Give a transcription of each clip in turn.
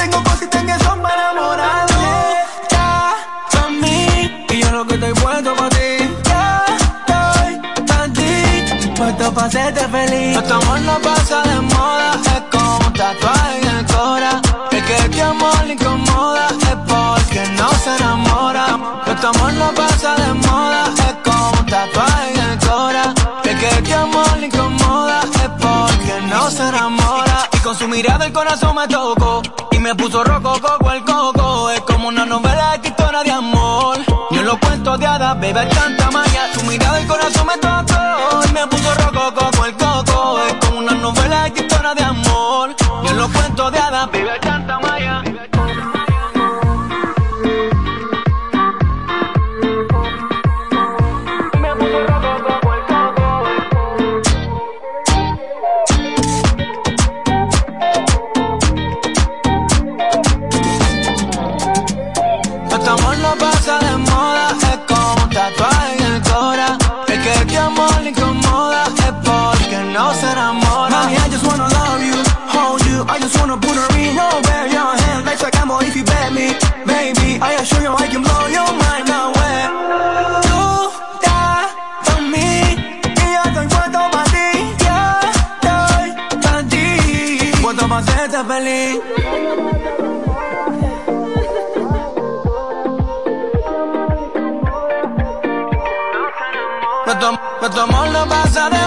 Tengo cositas que son para enamorarme. Ya, para mí. Y yo lo que estoy puesto para ti. Ya, estoy para ti. Puesto para hacerte feliz. Nuestro amor no pasa de moda. Es como un tatuaje en el cora. El que este amor le incomoda es porque no se enamora. Nuestro amor no pasa de moda. Es como un tatuaje en el cora. El que este amor le incomoda es porque no se enamora. Con su mirada el corazón me tocó. Y me puso rojo coco el coco. Es como una novela de historia de amor. Yo lo cuento de hadas, bebe tanta magia. Su mirada el corazón me tocó. Y me puso rojo coco el coco. Nuestro, nuestro amor no pasa de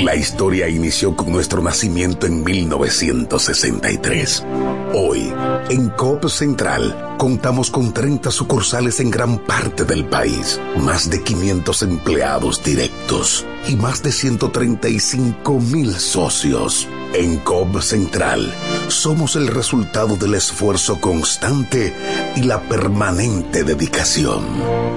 La historia inició con nuestro nacimiento en 1963. Hoy, en Coop Central, contamos con 30 sucursales en gran parte del país, más de 500 empleados directos y más de 135 mil socios. En Coop Central, somos el resultado del esfuerzo constante y la permanente dedicación.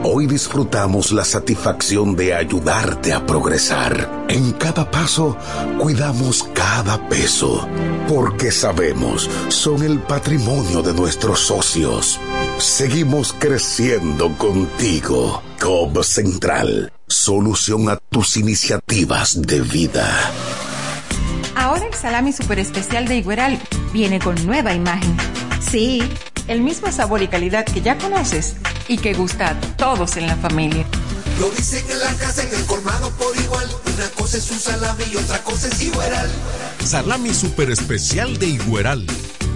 Hoy disfrutamos la satisfacción de ayudarte a progresar. En cada paso, cuidamos cada peso, porque sabemos, son el patrimonio de nuestros socios. Seguimos creciendo contigo. Cobb Central, solución a tus iniciativas de vida. Ahora el salami super especial de Igueral viene con nueva imagen. Sí, el mismo sabor y calidad que ya conoces y que gusta a todos en la familia. Lo dicen en la casa, en el colmado por igual. Una cosa es un salami y otra cosa es Igueral. Salami super especial de Igueral.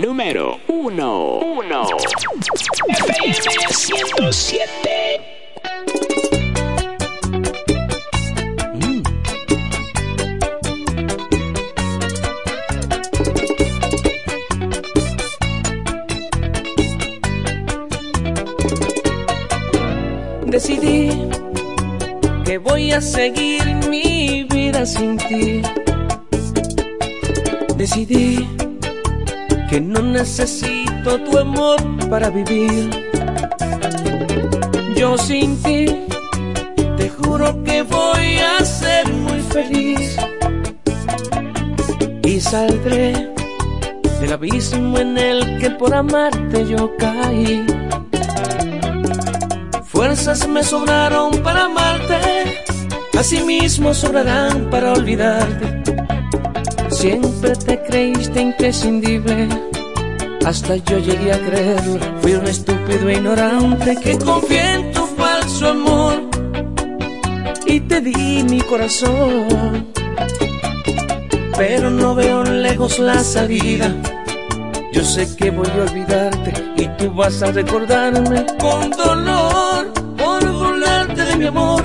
Número 1. 1. FM 107. Decidí que voy a seguir mi vida sin ti. Decidí que no necesito tu amor para vivir. Yo sin ti, te juro que voy a ser muy feliz. Y saldré del abismo en el que por amarte yo caí. Fuerzas me sobraron para amarte, asimismo sobrarán para olvidarte. Siempre te creíste imprescindible, hasta yo llegué a creerlo. Fui un estúpido e ignorante que confié en tu falso amor y te di mi corazón. Pero no veo lejos la salida. Yo sé que voy a olvidarte y tú vas a recordarme con dolor por burlarte de mi amor,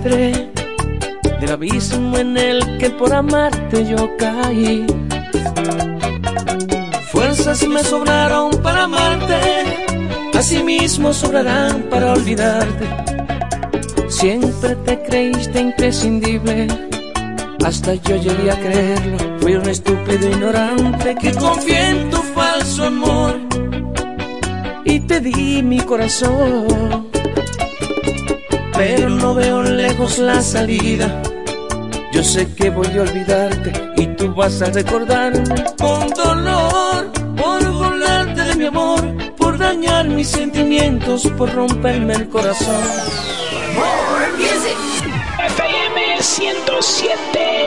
Del abismo en el que por amarte yo caí. Fuerzas me sobraron para amarte, asimismo sobrarán para olvidarte. Siempre te creíste imprescindible, hasta yo llegué a creerlo. Fui un estúpido ignorante que confié en tu falso amor y te di mi corazón. Pero no veo lejos la salida. Yo sé que voy a olvidarte y tú vas a recordarme con dolor por volarte de mi amor, por dañar mis sentimientos, por romperme el corazón. FM 107.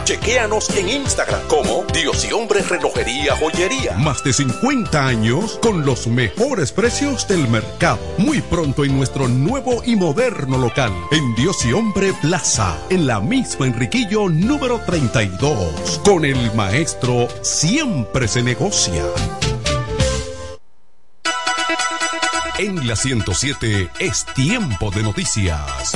Chequéanos en Instagram como Dios y Hombre Relojería Joyería. Más de 50 años con los mejores precios del mercado. Muy pronto en nuestro nuevo y moderno local, en Dios y Hombre Plaza, en la misma Enriquillo número 32. Con el maestro siempre se negocia. En la 107 es tiempo de noticias.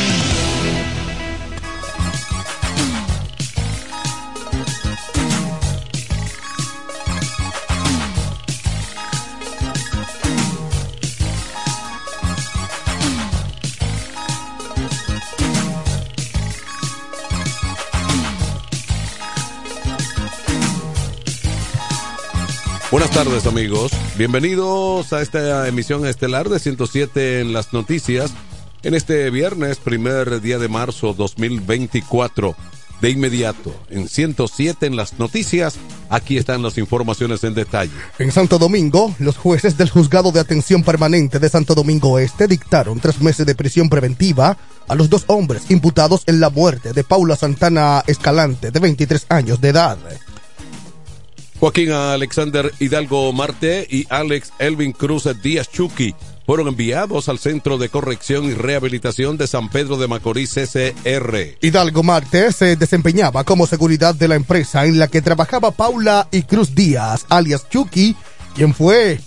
Tardes amigos, bienvenidos a esta emisión estelar de 107 en las noticias en este viernes, primer día de marzo 2024. De inmediato, en 107 en las noticias, aquí están las informaciones en detalle. En Santo Domingo, los jueces del Juzgado de Atención Permanente de Santo Domingo Este dictaron tres meses de prisión preventiva a los dos hombres imputados en la muerte de Paula Santana Escalante, de 23 años de edad. Joaquín Alexander Hidalgo Marte y Alex Elvin Cruz Díaz Chucky fueron enviados al Centro de Corrección y Rehabilitación de San Pedro de Macorís CCR. Hidalgo Marte se desempeñaba como seguridad de la empresa en la que trabajaba Paula y Cruz Díaz, alias Chucky, quien fue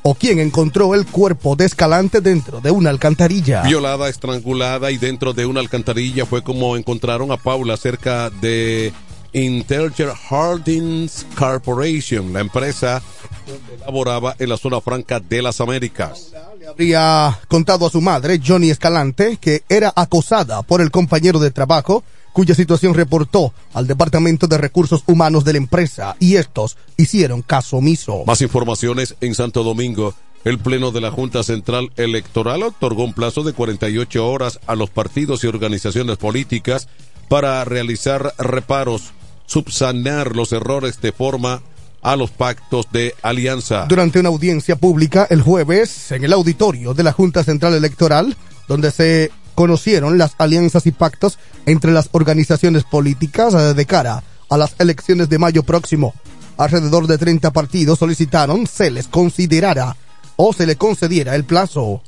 o quien encontró el cuerpo de Escalante dentro de una alcantarilla. Violada, estrangulada y dentro de una alcantarilla fue como encontraron a Paula cerca de Intelligent Holdings Corporation, la empresa donde laboraba en la zona franca de las Américas. Habría contado a su madre, Johnny Escalante, que era acosada por el compañero de trabajo, cuya situación reportó al Departamento de Recursos Humanos de la empresa y estos hicieron caso omiso. Más informaciones en Santo Domingo. El Pleno de la Junta Central Electoral otorgó un plazo de 48 horas a los partidos y organizaciones políticas para realizar reparos, subsanar los errores de forma a los pactos de alianza. Durante una audiencia pública el jueves en el auditorio de la Junta Central Electoral, donde se conocieron las alianzas y pactos entre las organizaciones políticas eh, de cara a las elecciones de mayo próximo. Alrededor de 30 partidos solicitaron se les considerara o se le concediera el plazo.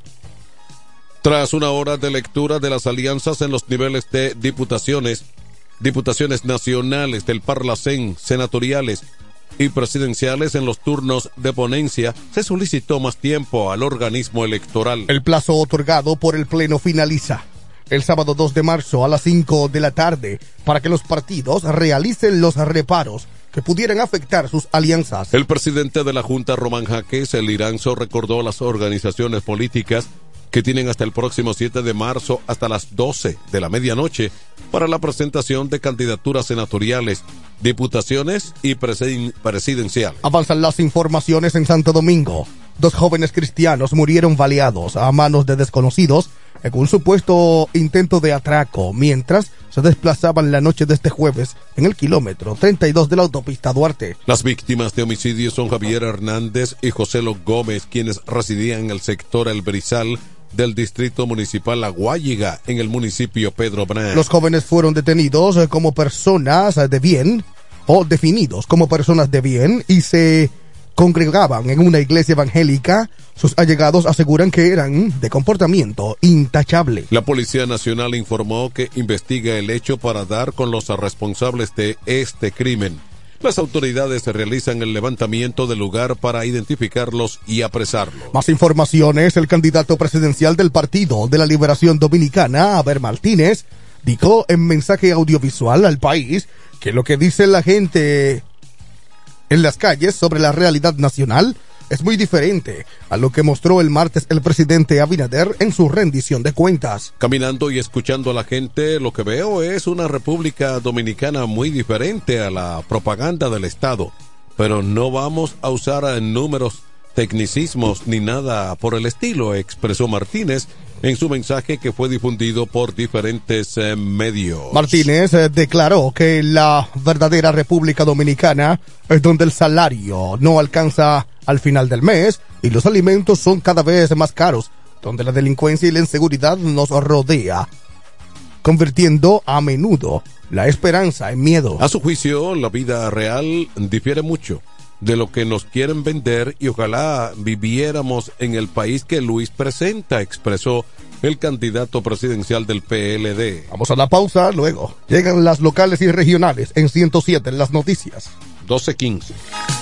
Tras una hora de lectura de las alianzas en los niveles de diputaciones, diputaciones nacionales del Parlacén, senatoriales y presidenciales en los turnos de ponencia, se solicitó más tiempo al organismo electoral. El plazo otorgado por el Pleno finaliza el sábado 2 de marzo a las 5 de la tarde para que los partidos realicen los reparos que pudieran afectar sus alianzas. El presidente de la Junta, Román Jaques, el Iranzo, recordó a las organizaciones políticas que tienen hasta el próximo 7 de marzo hasta las 12 de la medianoche para la presentación de candidaturas senatoriales, diputaciones y presidenciales. Avanzan las informaciones en Santo Domingo. Dos jóvenes cristianos murieron baleados a manos de desconocidos en un supuesto intento de atraco mientras se desplazaban la noche de este jueves en el kilómetro 32 de la autopista Duarte. Las víctimas de homicidio son Javier Hernández y José Lo Gómez, quienes residían en el sector El Brizal del distrito municipal La Guayiga, en el municipio Pedro Brán. Los jóvenes fueron detenidos como personas de bien o definidos como personas de bien y se congregaban en una iglesia evangélica, sus allegados aseguran que eran de comportamiento intachable. La Policía Nacional informó que investiga el hecho para dar con los responsables de este crimen. Las autoridades realizan el levantamiento del lugar para identificarlos y apresarlos. Más informaciones, el candidato presidencial del Partido de la Liberación Dominicana, Aber Martínez, dijo en mensaje audiovisual al país que lo que dice la gente en las calles sobre la realidad nacional es muy diferente a lo que mostró el martes el presidente Abinader en su rendición de cuentas. Caminando y escuchando a la gente, lo que veo es una República Dominicana muy diferente a la propaganda del Estado, pero no vamos a usar números, tecnicismos ni nada por el estilo, expresó Martínez en su mensaje que fue difundido por diferentes eh, medios. Martínez eh, declaró que la verdadera República Dominicana es donde el salario no alcanza al final del mes y los alimentos son cada vez más caros, donde la delincuencia y la inseguridad nos rodea, convirtiendo a menudo la esperanza en miedo. A su juicio, la vida real difiere mucho de lo que nos quieren vender y ojalá viviéramos en el país que Luis presenta, expresó el candidato presidencial del PLD. Vamos a la pausa, luego llegan las locales y regionales en 107 en las noticias. 1215.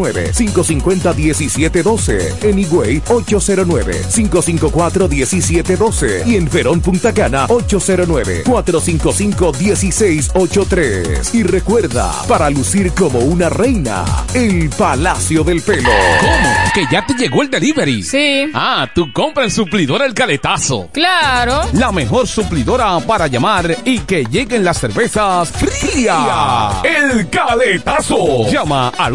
809-550-1712. En Higüey, 809-554-1712. Y en Verón Punta Cana, 809-455-1683. Y recuerda, para lucir como una reina, el Palacio del Pelo. ¿Cómo? ¿Que ya te llegó el delivery? Sí. Ah, tú compra en Suplidora El Caletazo. Claro. La mejor suplidora para llamar y que lleguen las cervezas frías. El Caletazo. Llama al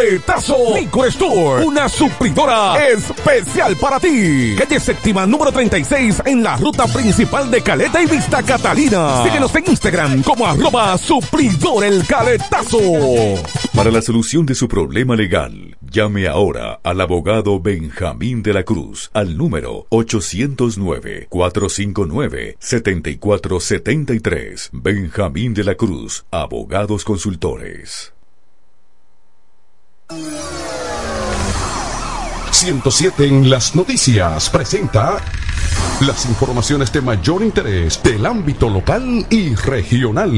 Liquor Store. Una supridora especial para ti. Calle séptima número 36 en la ruta principal de Caleta y Vista Catalina. Síguenos en Instagram como arroba supridor el caletazo. Para la solución de su problema legal, Llame ahora al abogado Benjamín de la Cruz al número 809-459-7473. Benjamín de la Cruz, abogados consultores. 107 en las noticias presenta las informaciones de mayor interés del ámbito local y regional.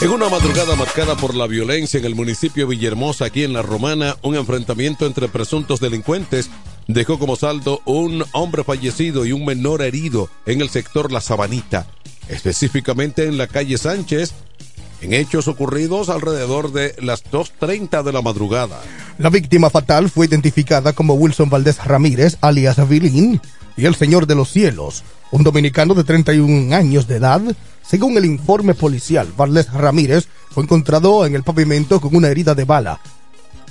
En una madrugada marcada por la violencia en el municipio Villahermosa, aquí en La Romana, un enfrentamiento entre presuntos delincuentes dejó como saldo un hombre fallecido y un menor herido en el sector La Sabanita, específicamente en la calle Sánchez, en hechos ocurridos alrededor de las 2.30 de la madrugada. La víctima fatal fue identificada como Wilson Valdés Ramírez, alias Vilín, y el Señor de los Cielos, un dominicano de 31 años de edad, según el informe policial, Valdés Ramírez fue encontrado en el pavimento con una herida de bala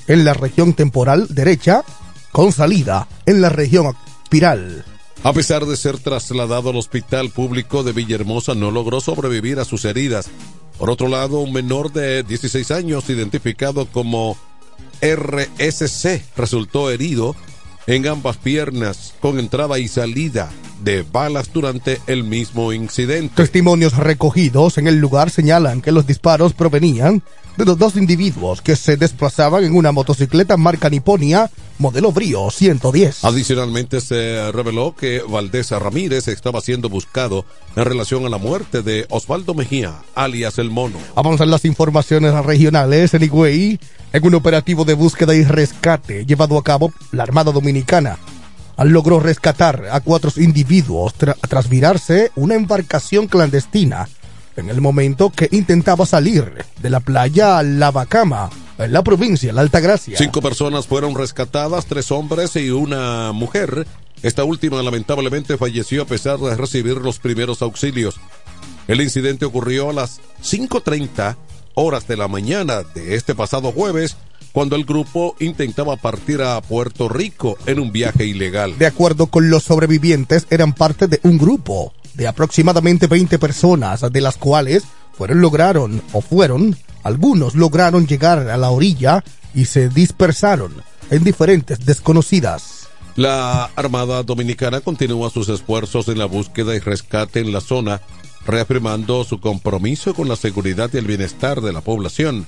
en la región temporal derecha, con salida en la región espiral. A pesar de ser trasladado al hospital público de Villahermosa, no logró sobrevivir a sus heridas. Por otro lado, un menor de 16 años, identificado como RSC, resultó herido en ambas piernas con entrada y salida de balas durante el mismo incidente. Testimonios recogidos en el lugar señalan que los disparos provenían de los dos individuos que se desplazaban en una motocicleta marca Niponia modelo Brio 110. Adicionalmente se reveló que Valdés Ramírez estaba siendo buscado en relación a la muerte de Osvaldo Mejía, alias El Mono. Avanzan las informaciones regionales en Higüey en un operativo de búsqueda y rescate llevado a cabo la Armada Dominicana logró rescatar a cuatro individuos tras virarse una embarcación clandestina en el momento que intentaba salir de la playa Lavacama, en la provincia de La Altagracia. Cinco personas fueron rescatadas, tres hombres y una mujer. Esta última lamentablemente falleció a pesar de recibir los primeros auxilios. El incidente ocurrió a las 5.30 horas de la mañana de este pasado jueves cuando el grupo intentaba partir a Puerto Rico en un viaje ilegal. De acuerdo con los sobrevivientes, eran parte de un grupo de aproximadamente 20 personas, de las cuales fueron lograron o fueron, algunos lograron llegar a la orilla y se dispersaron en diferentes desconocidas. La Armada Dominicana continúa sus esfuerzos en la búsqueda y rescate en la zona, reafirmando su compromiso con la seguridad y el bienestar de la población.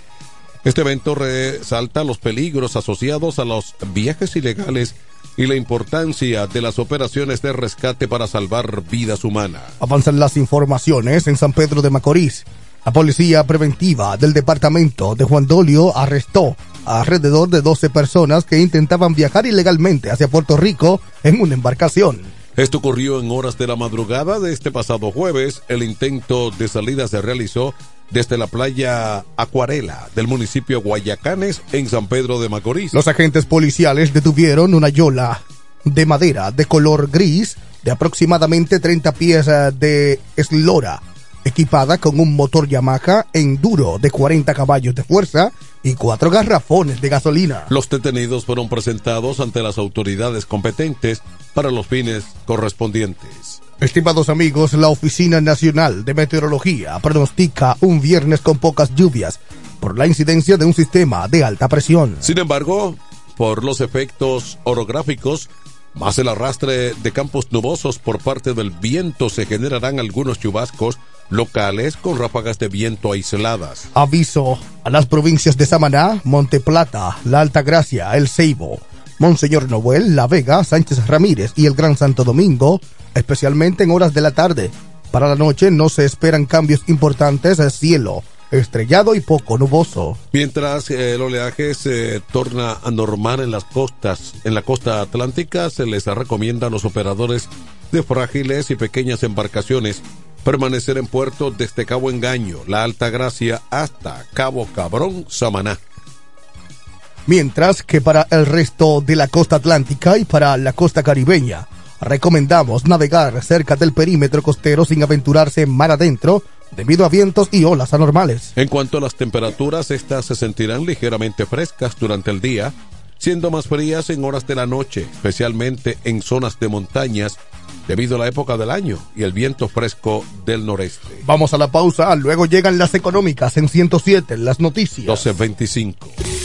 Este evento resalta los peligros asociados a los viajes ilegales y la importancia de las operaciones de rescate para salvar vidas humanas. Avanzan las informaciones en San Pedro de Macorís. La policía preventiva del departamento de Juan Dolio arrestó a alrededor de 12 personas que intentaban viajar ilegalmente hacia Puerto Rico en una embarcación. Esto ocurrió en horas de la madrugada de este pasado jueves. El intento de salida se realizó desde la playa Acuarela del municipio Guayacanes en San Pedro de Macorís. Los agentes policiales detuvieron una yola de madera de color gris de aproximadamente 30 pies eh, de eslora, equipada con un motor Yamaha Enduro de 40 caballos de fuerza y cuatro garrafones de gasolina. Los detenidos fueron presentados ante las autoridades competentes para los fines correspondientes. Estimados amigos, la Oficina Nacional de Meteorología pronostica un viernes con pocas lluvias por la incidencia de un sistema de alta presión. Sin embargo, por los efectos orográficos, más el arrastre de campos nubosos por parte del viento se generarán algunos chubascos locales con ráfagas de viento aisladas. Aviso a las provincias de Samaná, Monte Plata, La Alta Gracia, El Ceibo, Monseñor Noel, La Vega, Sánchez Ramírez y el Gran Santo Domingo especialmente en horas de la tarde. Para la noche no se esperan cambios importantes al cielo, estrellado y poco nuboso. Mientras el oleaje se torna anormal en las costas, en la costa atlántica se les recomienda a los operadores de frágiles y pequeñas embarcaciones permanecer en puerto desde Cabo Engaño, La Alta Gracia hasta Cabo Cabrón, Samaná. Mientras que para el resto de la costa atlántica y para la costa caribeña, recomendamos navegar cerca del perímetro costero sin aventurarse mar adentro debido a vientos y olas anormales. En cuanto a las temperaturas, estas se sentirán ligeramente frescas durante el día, siendo más frías en horas de la noche, especialmente en zonas de montañas debido a la época del año y el viento fresco del noreste. Vamos a la pausa, luego llegan las económicas en 107, las noticias. 12.25.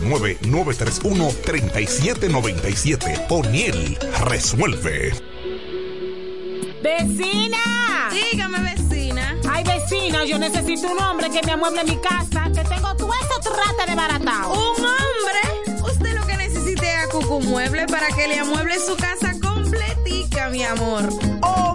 809-931-3797. O'Neill resuelve. ¡Vecina! Dígame, vecina. Ay, vecina, yo necesito un hombre que me amueble mi casa, que tengo todo eso trata de baratao. ¿Un hombre? Usted lo que necesite es a Cucu Mueble para que le amueble su casa completica, mi amor. Oh,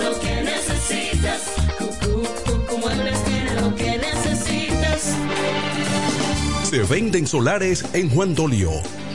lo que necesitas. Cucú, Muebles tiene lo que necesitas. Se venden solares en Juan Dolio,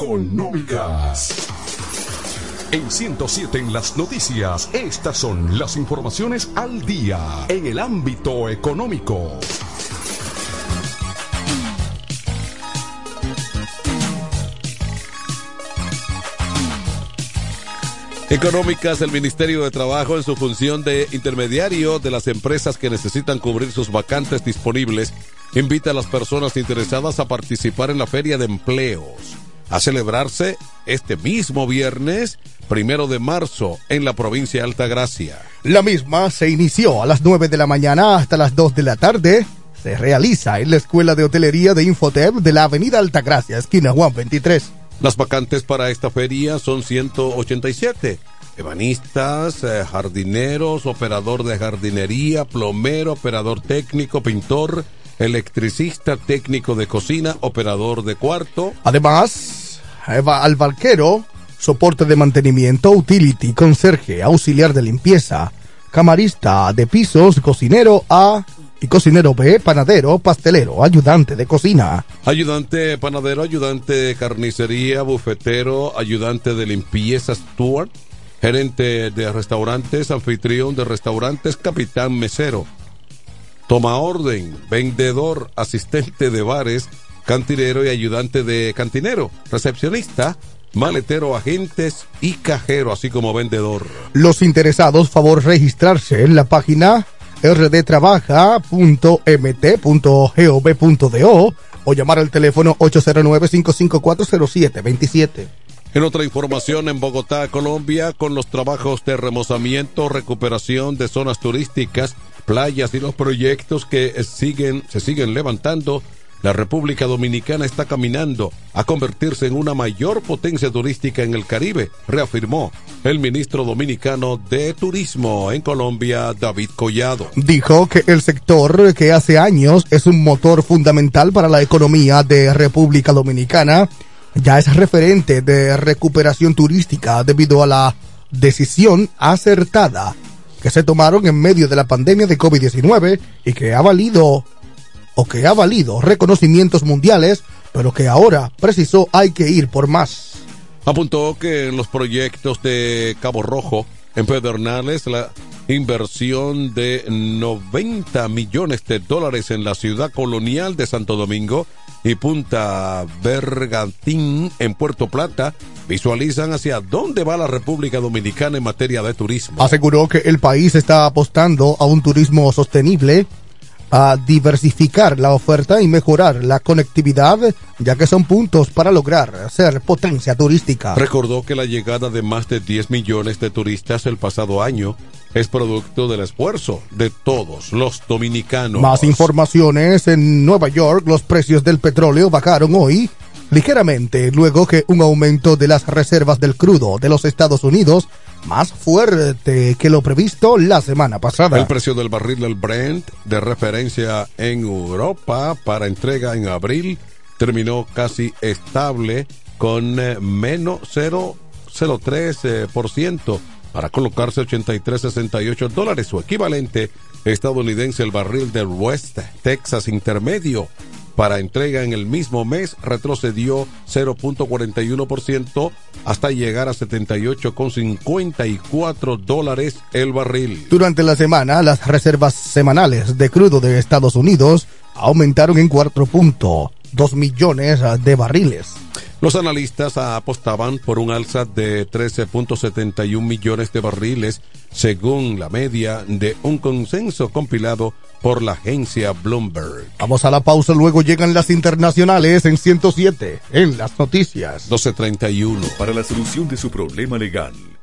Económicas. En 107 en las noticias, estas son las informaciones al día en el ámbito económico. Económicas, el Ministerio de Trabajo en su función de intermediario de las empresas que necesitan cubrir sus vacantes disponibles, invita a las personas interesadas a participar en la Feria de Empleos, a celebrarse este mismo viernes, primero de marzo, en la provincia de Altagracia. La misma se inició a las 9 de la mañana hasta las 2 de la tarde. Se realiza en la Escuela de Hotelería de Infotep de la Avenida Altagracia, esquina Juan 23. Las vacantes para esta feria son 187. Ebanistas, eh, jardineros, operador de jardinería, plomero, operador técnico, pintor, electricista, técnico de cocina, operador de cuarto. Además, Eva al barquero, soporte de mantenimiento, utility, conserje, auxiliar de limpieza, camarista de pisos, cocinero A y cocinero B, panadero, pastelero, ayudante de cocina. Ayudante panadero, ayudante de carnicería, bufetero, ayudante de limpieza, steward, gerente de restaurantes, anfitrión de restaurantes, capitán mesero. Toma orden, vendedor, asistente de bares, cantinero y ayudante de cantinero, recepcionista, maletero, agentes y cajero, así como vendedor. Los interesados, favor registrarse en la página rdtrabaja.mt.gov.do o llamar al teléfono 809-554-0727. En otra información, en Bogotá, Colombia, con los trabajos de remozamiento, recuperación de zonas turísticas, playas y los proyectos que siguen, se siguen levantando, la República Dominicana está caminando a convertirse en una mayor potencia turística en el Caribe, reafirmó el ministro dominicano de Turismo en Colombia, David Collado. Dijo que el sector que hace años es un motor fundamental para la economía de República Dominicana ya es referente de recuperación turística debido a la decisión acertada que se tomaron en medio de la pandemia de COVID-19 y que ha valido o que ha valido reconocimientos mundiales, pero que ahora precisó hay que ir por más. Apuntó que en los proyectos de Cabo Rojo, en Pedernales, la inversión de 90 millones de dólares en la ciudad colonial de Santo Domingo y Punta Bergantín en Puerto Plata visualizan hacia dónde va la República Dominicana en materia de turismo. Aseguró que el país está apostando a un turismo sostenible, a diversificar la oferta y mejorar la conectividad, ya que son puntos para lograr ser potencia turística. Recordó que la llegada de más de 10 millones de turistas el pasado año es producto del esfuerzo de todos los dominicanos. Más informaciones en Nueva York, los precios del petróleo bajaron hoy ligeramente luego que un aumento de las reservas del crudo de los Estados Unidos más fuerte que lo previsto la semana pasada. El precio del barril del Brent de referencia en Europa para entrega en abril terminó casi estable con eh, menos 0,03% para colocarse 83,68 dólares, su equivalente estadounidense el barril del West Texas intermedio para entrega en el mismo mes retrocedió 0.41% hasta llegar a 78,54 dólares el barril. Durante la semana, las reservas semanales de crudo de Estados Unidos aumentaron en 4.2 millones de barriles. Los analistas apostaban por un alza de 13.71 millones de barriles, según la media de un consenso compilado por la agencia Bloomberg. Vamos a la pausa, luego llegan las internacionales en 107, en las noticias. 1231. Para la solución de su problema legal,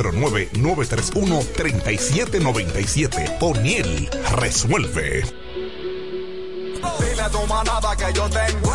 809-931-3797. O'Neill resuelve.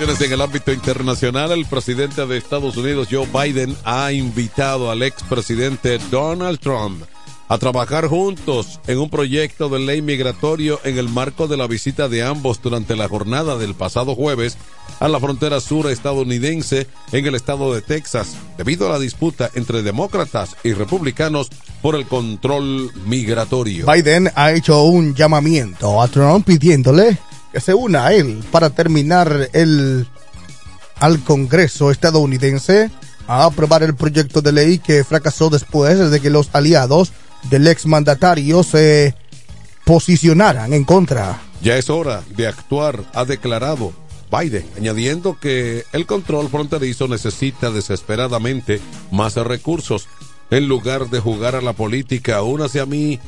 En el ámbito internacional, el presidente de Estados Unidos, Joe Biden, ha invitado al expresidente Donald Trump a trabajar juntos en un proyecto de ley migratorio en el marco de la visita de ambos durante la jornada del pasado jueves a la frontera sur estadounidense en el estado de Texas, debido a la disputa entre demócratas y republicanos por el control migratorio. Biden ha hecho un llamamiento a Trump pidiéndole que se una a él para terminar el al Congreso estadounidense a aprobar el proyecto de ley que fracasó después de que los aliados del exmandatario se posicionaran en contra. Ya es hora de actuar, ha declarado Biden, añadiendo que el control fronterizo necesita desesperadamente más recursos. En lugar de jugar a la política, únase a mí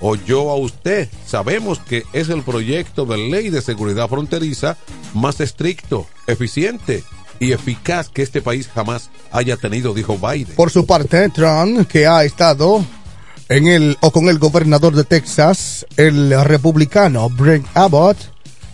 o yo a usted. Sabemos que es el proyecto de ley de seguridad fronteriza más estricto, eficiente y eficaz que este país jamás haya tenido, dijo Biden. Por su parte, Trump, que ha estado en el o con el gobernador de Texas, el republicano Brent Abbott,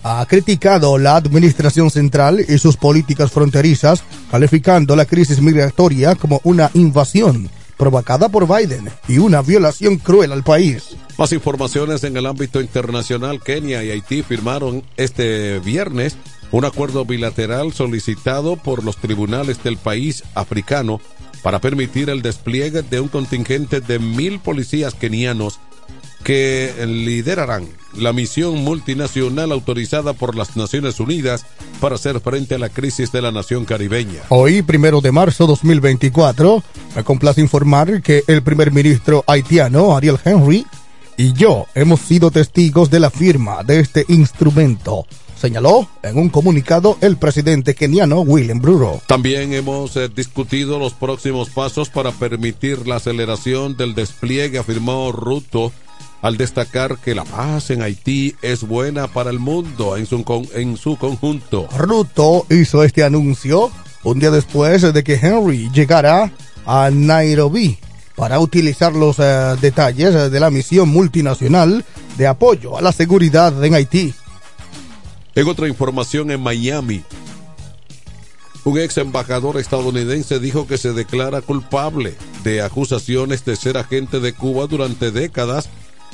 ha criticado la administración central y sus políticas fronterizas, calificando la crisis migratoria como una invasión provocada por Biden y una violación cruel al país. Más informaciones en el ámbito internacional. Kenia y Haití firmaron este viernes un acuerdo bilateral solicitado por los tribunales del país africano para permitir el despliegue de un contingente de mil policías kenianos que liderarán la misión multinacional autorizada por las Naciones Unidas para hacer frente a la crisis de la nación caribeña. Hoy, primero de marzo 2024, me complace informar que el primer ministro haitiano, Ariel Henry, y yo hemos sido testigos de la firma de este instrumento señaló en un comunicado el presidente keniano William Bruro. También hemos eh, discutido los próximos pasos para permitir la aceleración del despliegue, afirmó Ruto, al destacar que la paz en Haití es buena para el mundo en su, en su conjunto. Ruto hizo este anuncio un día después de que Henry llegara a Nairobi para utilizar los eh, detalles de la misión multinacional de apoyo a la seguridad en Haití. En otra información en Miami, un ex embajador estadounidense dijo que se declara culpable de acusaciones de ser agente de Cuba durante décadas,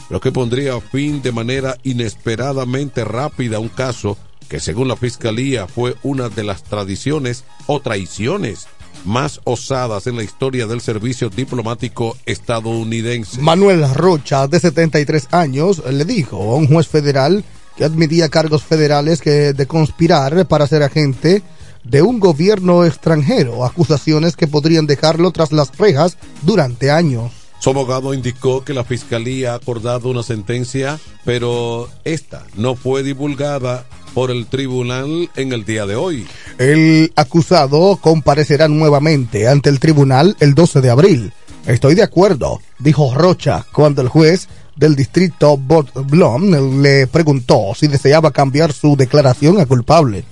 lo que pondría fin de manera inesperadamente rápida a un caso que según la fiscalía fue una de las tradiciones o traiciones más osadas en la historia del servicio diplomático estadounidense. Manuel Rocha, de 73 años, le dijo a un juez federal que admitía cargos federales que de conspirar para ser agente de un gobierno extranjero, acusaciones que podrían dejarlo tras las rejas durante años. Su abogado indicó que la fiscalía ha acordado una sentencia, pero esta no fue divulgada por el tribunal en el día de hoy. El acusado comparecerá nuevamente ante el tribunal el 12 de abril. Estoy de acuerdo, dijo Rocha, cuando el juez del distrito Bot Blom le preguntó si deseaba cambiar su declaración a culpable.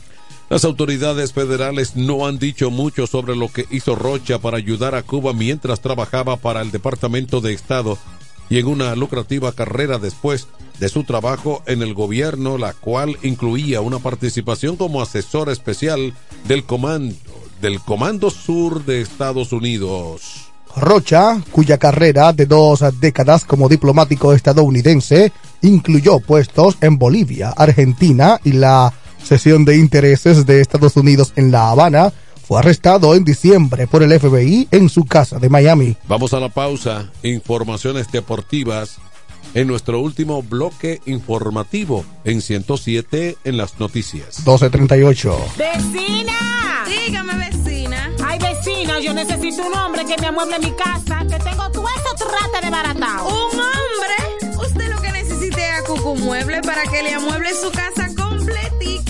Las autoridades federales no han dicho mucho sobre lo que hizo Rocha para ayudar a Cuba mientras trabajaba para el Departamento de Estado y en una lucrativa carrera después de su trabajo en el gobierno, la cual incluía una participación como asesor especial del comando del Comando Sur de Estados Unidos. Rocha, cuya carrera de dos décadas como diplomático estadounidense incluyó puestos en Bolivia, Argentina y la sesión de intereses de Estados Unidos en La Habana, fue arrestado en diciembre por el FBI en su casa de Miami. Vamos a la pausa. Informaciones deportivas en nuestro último bloque informativo en 107 en las noticias. 1238. ¡Vecina! Dígame, vecina. Ay, vecina, yo necesito un hombre que me amueble mi casa, que tengo todo eso trata de baratao. ¿Un hombre? Usted lo que necesite es a Cucumueble para que le amueble su casa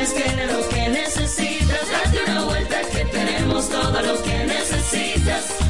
Cucú Muebles tiene lo que necesitas. Date una vuelta que tenemos todo lo que necesitas.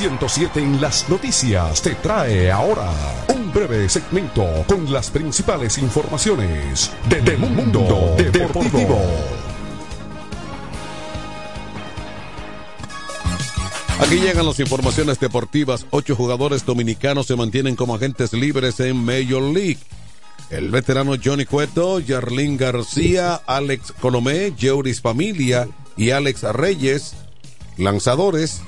...107 en las noticias te trae ahora un breve segmento con las principales informaciones de, de Mundo Deportivo. Aquí llegan las informaciones deportivas. Ocho jugadores dominicanos se mantienen como agentes libres en Major League. El veterano Johnny Cueto, Yarlín García, Alex Colomé, Jeuris Familia y Alex Reyes. Lanzadores,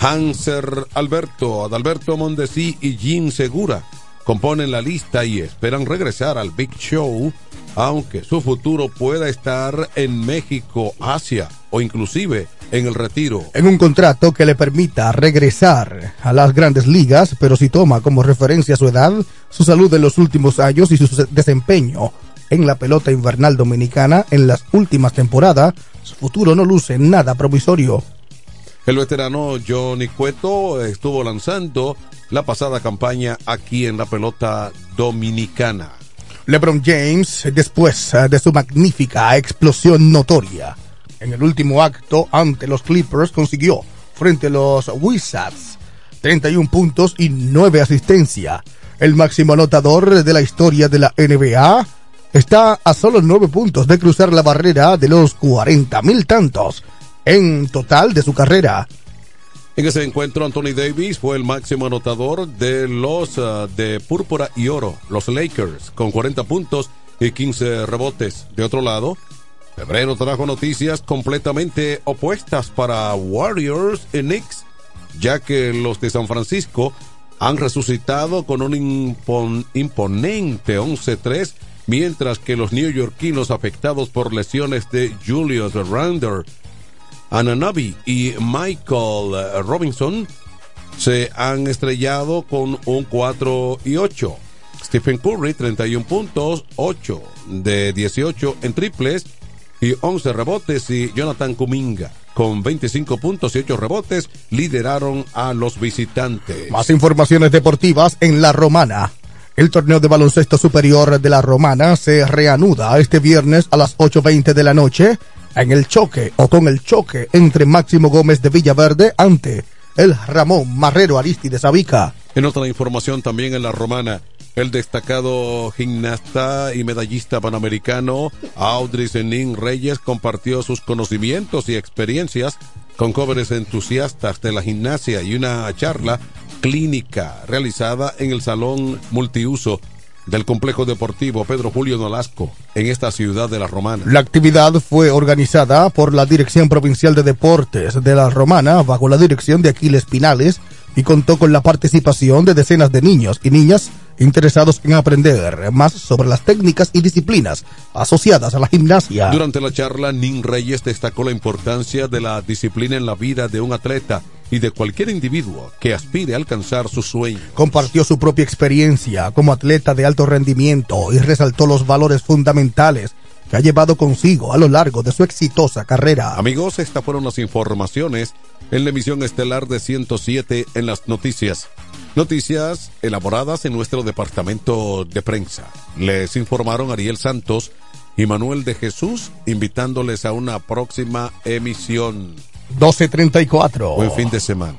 Hanser Alberto, Adalberto Mondesi y Jim Segura componen la lista y esperan regresar al Big Show, aunque su futuro pueda estar en México, Asia o inclusive en el retiro. En un contrato que le permita regresar a las grandes ligas, pero si toma como referencia su edad, su salud en los últimos años y su desempeño en la pelota invernal dominicana en las últimas temporadas, su futuro no luce nada provisorio. El veterano Johnny Cueto estuvo lanzando la pasada campaña aquí en la pelota dominicana. LeBron James, después eh, de su magnífica explosión notoria en el último acto ante los Clippers, consiguió frente a los Wizards 31 puntos y 9 asistencias. El máximo anotador de la historia de la NBA está a solo 9 puntos de cruzar la barrera de los 40 mil tantos en total de su carrera. En ese encuentro, Anthony Davis fue el máximo anotador de los uh, de púrpura y oro, los Lakers, con 40 puntos y 15 rebotes. De otro lado, febrero trajo noticias completamente opuestas para Warriors y Knicks, ya que los de San Francisco han resucitado con un impon imponente 11-3, mientras que los neoyorquinos afectados por lesiones de Julius Randle Ananabi y Michael Robinson se han estrellado con un 4 y 8. Stephen Curry, 31 puntos, 8 de 18 en triples y 11 rebotes. Y Jonathan Kuminga, con 25 puntos y 8 rebotes, lideraron a los visitantes. Más informaciones deportivas en La Romana. El torneo de baloncesto superior de La Romana se reanuda este viernes a las 8.20 de la noche en el choque o con el choque entre Máximo Gómez de Villaverde ante el Ramón Marrero Aristides Avica. En otra información también en la romana, el destacado gimnasta y medallista panamericano Audrey Zenin Reyes compartió sus conocimientos y experiencias con jóvenes entusiastas de la gimnasia y una charla clínica realizada en el Salón Multiuso del complejo deportivo Pedro Julio Nolasco en esta ciudad de la Romana. La actividad fue organizada por la Dirección Provincial de Deportes de la Romana bajo la dirección de Aquiles Pinales y contó con la participación de decenas de niños y niñas interesados en aprender más sobre las técnicas y disciplinas asociadas a la gimnasia. Durante la charla, Nin Reyes destacó la importancia de la disciplina en la vida de un atleta y de cualquier individuo que aspire a alcanzar su sueño. Compartió su propia experiencia como atleta de alto rendimiento y resaltó los valores fundamentales que ha llevado consigo a lo largo de su exitosa carrera. Amigos, estas fueron las informaciones en la emisión estelar de 107 en las noticias. Noticias elaboradas en nuestro departamento de prensa. Les informaron Ariel Santos y Manuel de Jesús, invitándoles a una próxima emisión. 1234. Buen fin de semana.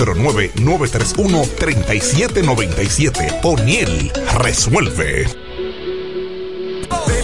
809-931-3797. O'Neill resuelve.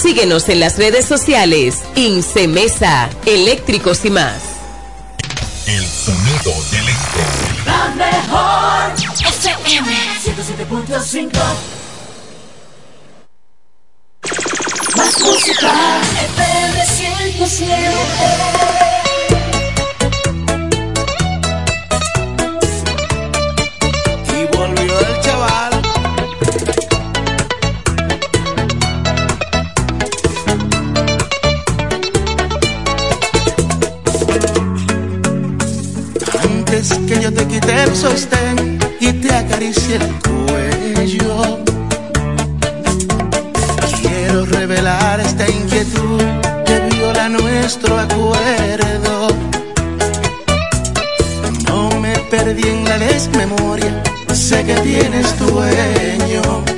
Síguenos en las redes sociales. Incemesa, eléctricos y más. El sonido del este. La mejor FM 107.5 Más música FM 107 el sostén y te acaricie el cuello, quiero revelar esta inquietud que viola nuestro acuerdo. No me perdí en la desmemoria, sé que tienes dueño.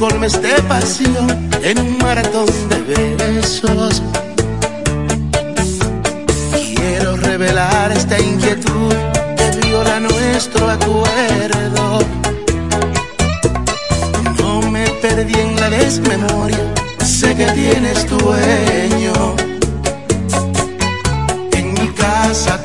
colme este vacío en un maratón de besos. Quiero revelar esta inquietud que viola nuestro acuerdo. No me perdí en la desmemoria, sé que tienes dueño. En mi casa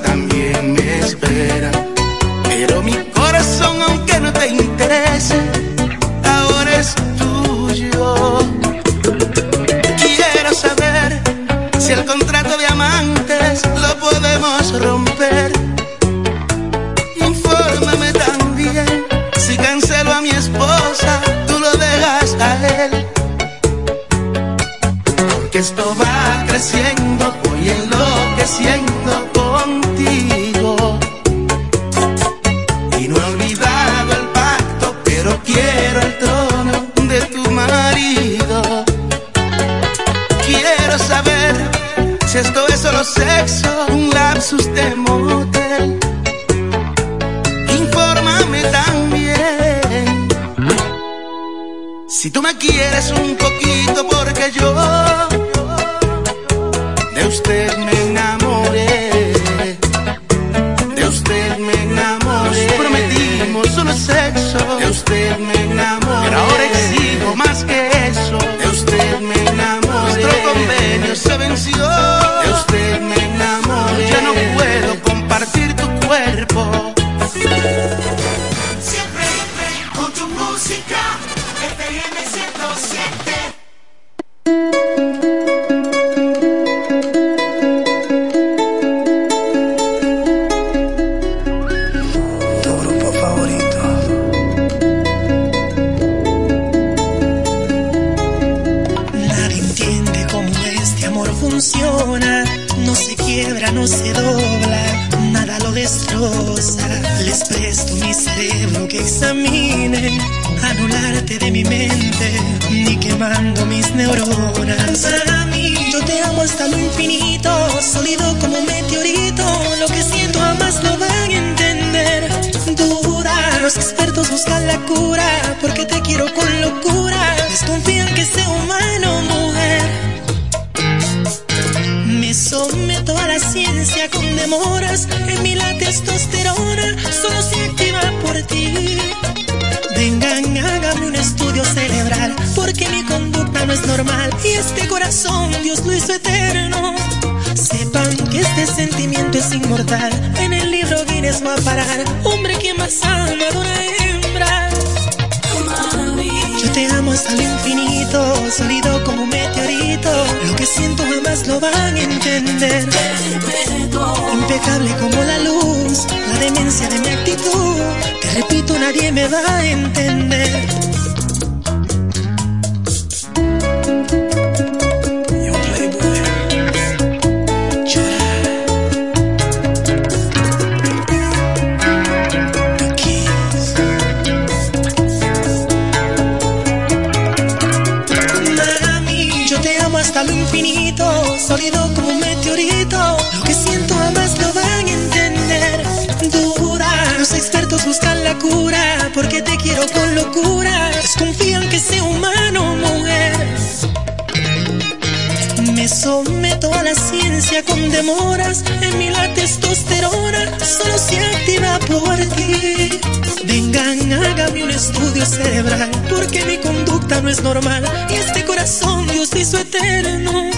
ciencia con demoras. En mí la testosterona solo se activa por ti. Vengan, hágame un estudio cerebral, porque mi conducta no es normal. Y este corazón Dios hizo eterno.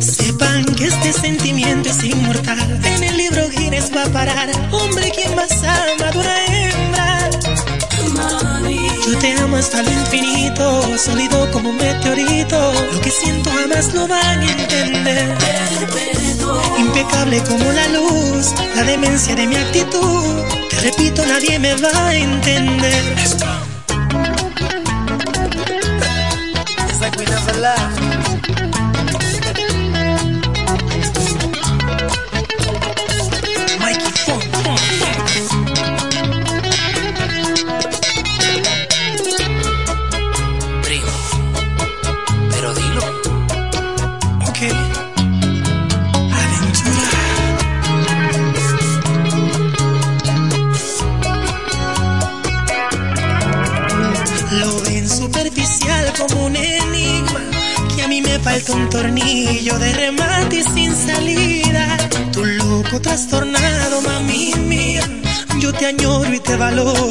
Sepan que este sentimiento es inmortal. En el libro Guinness va a parar. Hombre, quien más ama de una hembra. Yo te amo hasta lo infinito, sólido como un meteorito. Lo que siento jamás lo van a entender. Impecable como la luz, la demencia de mi actitud. Te repito, nadie me va a entender. Añoro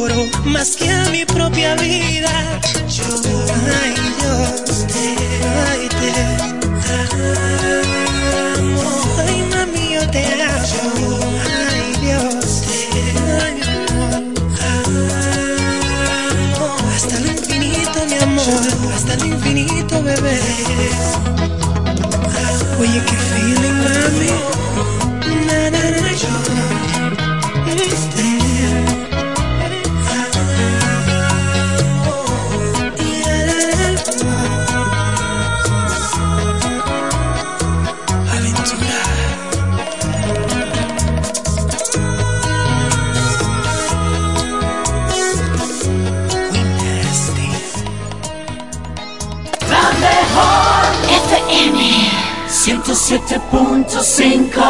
107.5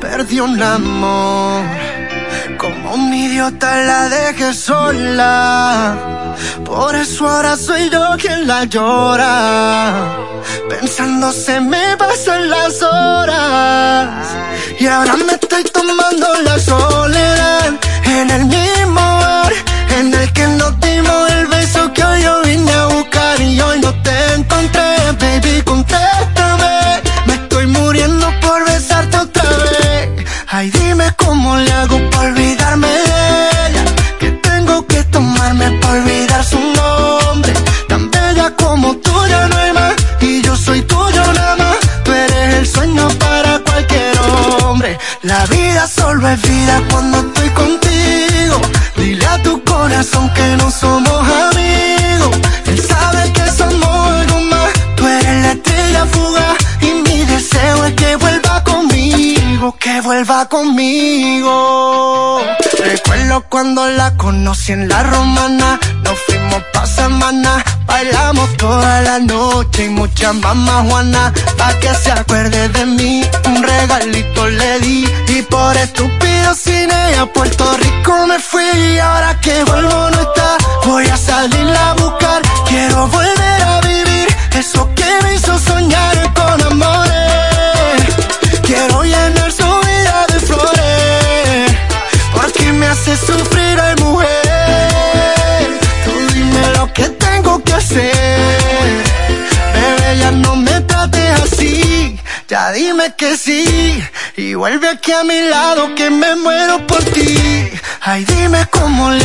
Perdí un amor, como un idiota la dejé sola. Por eso ahora soy yo quien la llora. Pensando se me pasan las horas. Y ahora me estoy tomando la soledad. En el mismo vuelva conmigo. Recuerdo cuando la conocí en la romana. Nos fuimos pa' semana. Bailamos toda la noche y mucha mamá Juana. Pa' que se acuerde de mí. Un regalito le di. Y por estúpido ella a Puerto Rico me fui. Y ahora que vuelvo no está. Voy a salirla a buscar. Quiero volver a vivir. Eso que me hizo soñar dime que sí. Y vuelve aquí a mi lado que me muero por ti. Ay, dime cómo le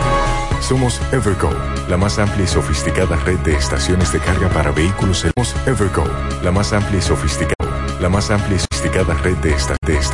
Somos Evergo, la más amplia y sofisticada red de estaciones de carga para vehículos. Somos Evergo, la más amplia y sofisticada, la más amplia y sofisticada red de estaciones